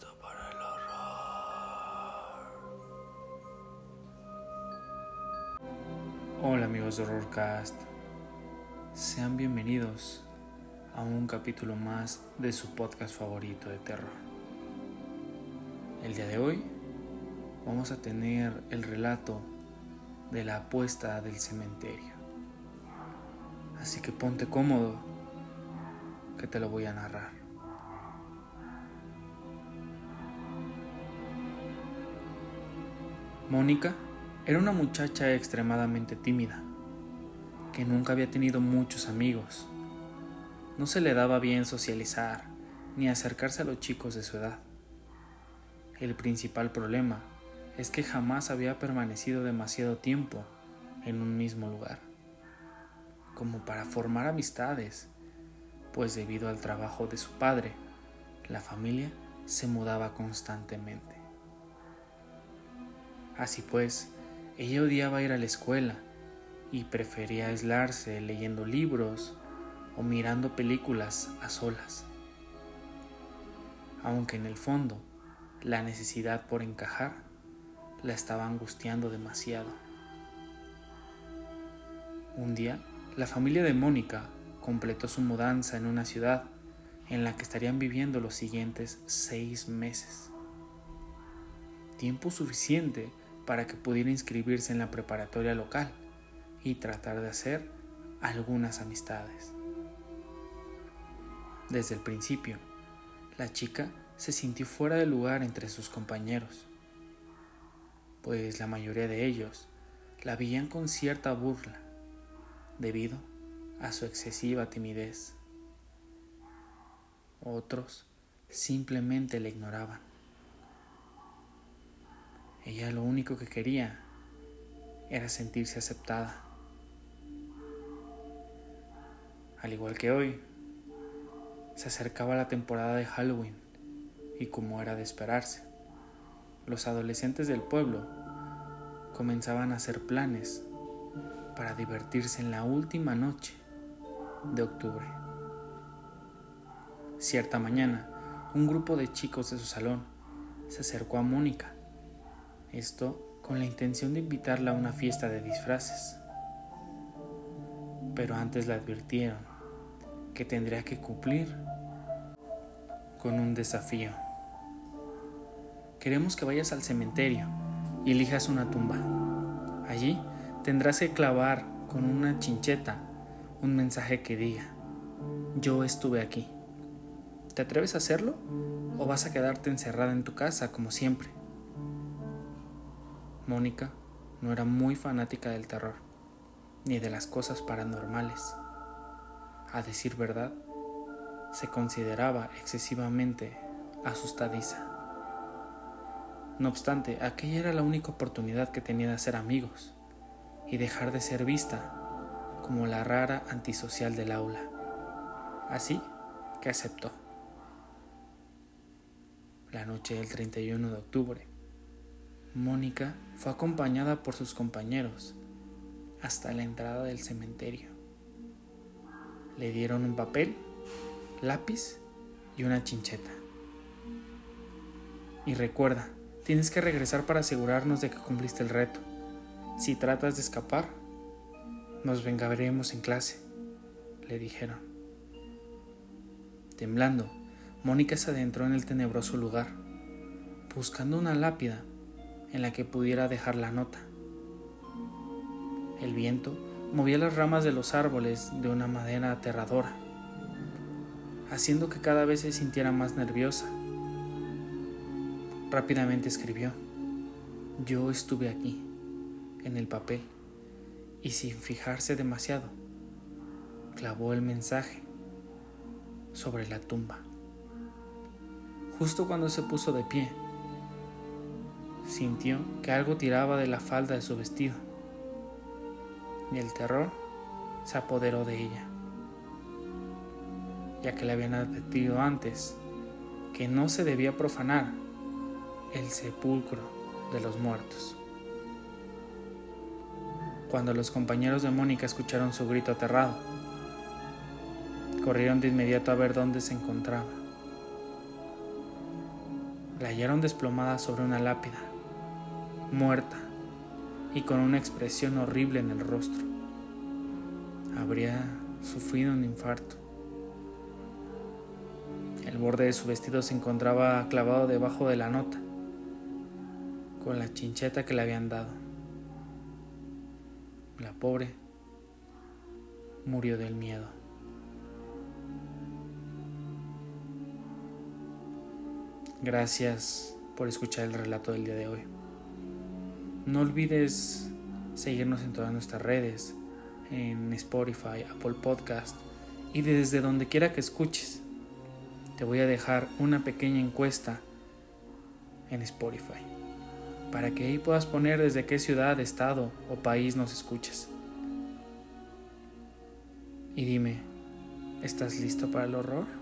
para el horror. Hola amigos de Horrorcast, sean bienvenidos a un capítulo más de su podcast favorito de terror. El día de hoy vamos a tener el relato de la apuesta del cementerio. Así que ponte cómodo que te lo voy a narrar. Mónica era una muchacha extremadamente tímida, que nunca había tenido muchos amigos. No se le daba bien socializar ni acercarse a los chicos de su edad. El principal problema es que jamás había permanecido demasiado tiempo en un mismo lugar, como para formar amistades, pues debido al trabajo de su padre, la familia se mudaba constantemente. Así pues, ella odiaba ir a la escuela y prefería aislarse leyendo libros o mirando películas a solas. Aunque en el fondo la necesidad por encajar la estaba angustiando demasiado. Un día, la familia de Mónica completó su mudanza en una ciudad en la que estarían viviendo los siguientes seis meses. Tiempo suficiente para que pudiera inscribirse en la preparatoria local y tratar de hacer algunas amistades. Desde el principio, la chica se sintió fuera de lugar entre sus compañeros, pues la mayoría de ellos la veían con cierta burla debido a su excesiva timidez. Otros simplemente la ignoraban. Ella lo único que quería era sentirse aceptada. Al igual que hoy, se acercaba la temporada de Halloween y como era de esperarse, los adolescentes del pueblo comenzaban a hacer planes para divertirse en la última noche de octubre. Cierta mañana, un grupo de chicos de su salón se acercó a Mónica esto con la intención de invitarla a una fiesta de disfraces. Pero antes le advirtieron que tendría que cumplir con un desafío. Queremos que vayas al cementerio y elijas una tumba. Allí tendrás que clavar con una chincheta un mensaje que diga, yo estuve aquí. ¿Te atreves a hacerlo o vas a quedarte encerrada en tu casa como siempre? Mónica no era muy fanática del terror, ni de las cosas paranormales. A decir verdad, se consideraba excesivamente asustadiza. No obstante, aquella era la única oportunidad que tenía de hacer amigos y dejar de ser vista como la rara antisocial del aula. Así que aceptó. La noche del 31 de octubre, Mónica fue acompañada por sus compañeros hasta la entrada del cementerio. Le dieron un papel, lápiz y una chincheta. Y recuerda, tienes que regresar para asegurarnos de que cumpliste el reto. Si tratas de escapar, nos vengaremos en clase, le dijeron. Temblando, Mónica se adentró en el tenebroso lugar, buscando una lápida en la que pudiera dejar la nota. El viento movía las ramas de los árboles de una madera aterradora, haciendo que cada vez se sintiera más nerviosa. Rápidamente escribió, yo estuve aquí, en el papel, y sin fijarse demasiado, clavó el mensaje sobre la tumba. Justo cuando se puso de pie, sintió que algo tiraba de la falda de su vestido y el terror se apoderó de ella, ya que le habían advertido antes que no se debía profanar el sepulcro de los muertos. Cuando los compañeros de Mónica escucharon su grito aterrado, corrieron de inmediato a ver dónde se encontraba. La hallaron desplomada sobre una lápida muerta, y con una expresión horrible en el rostro. Habría sufrido un infarto. El borde de su vestido se encontraba clavado debajo de la nota, con la chincheta que le habían dado. La pobre murió del miedo. Gracias por escuchar el relato del día de hoy. No olvides seguirnos en todas nuestras redes, en Spotify, Apple Podcast y desde donde quiera que escuches. Te voy a dejar una pequeña encuesta en Spotify para que ahí puedas poner desde qué ciudad, estado o país nos escuchas. Y dime, ¿estás listo para el horror?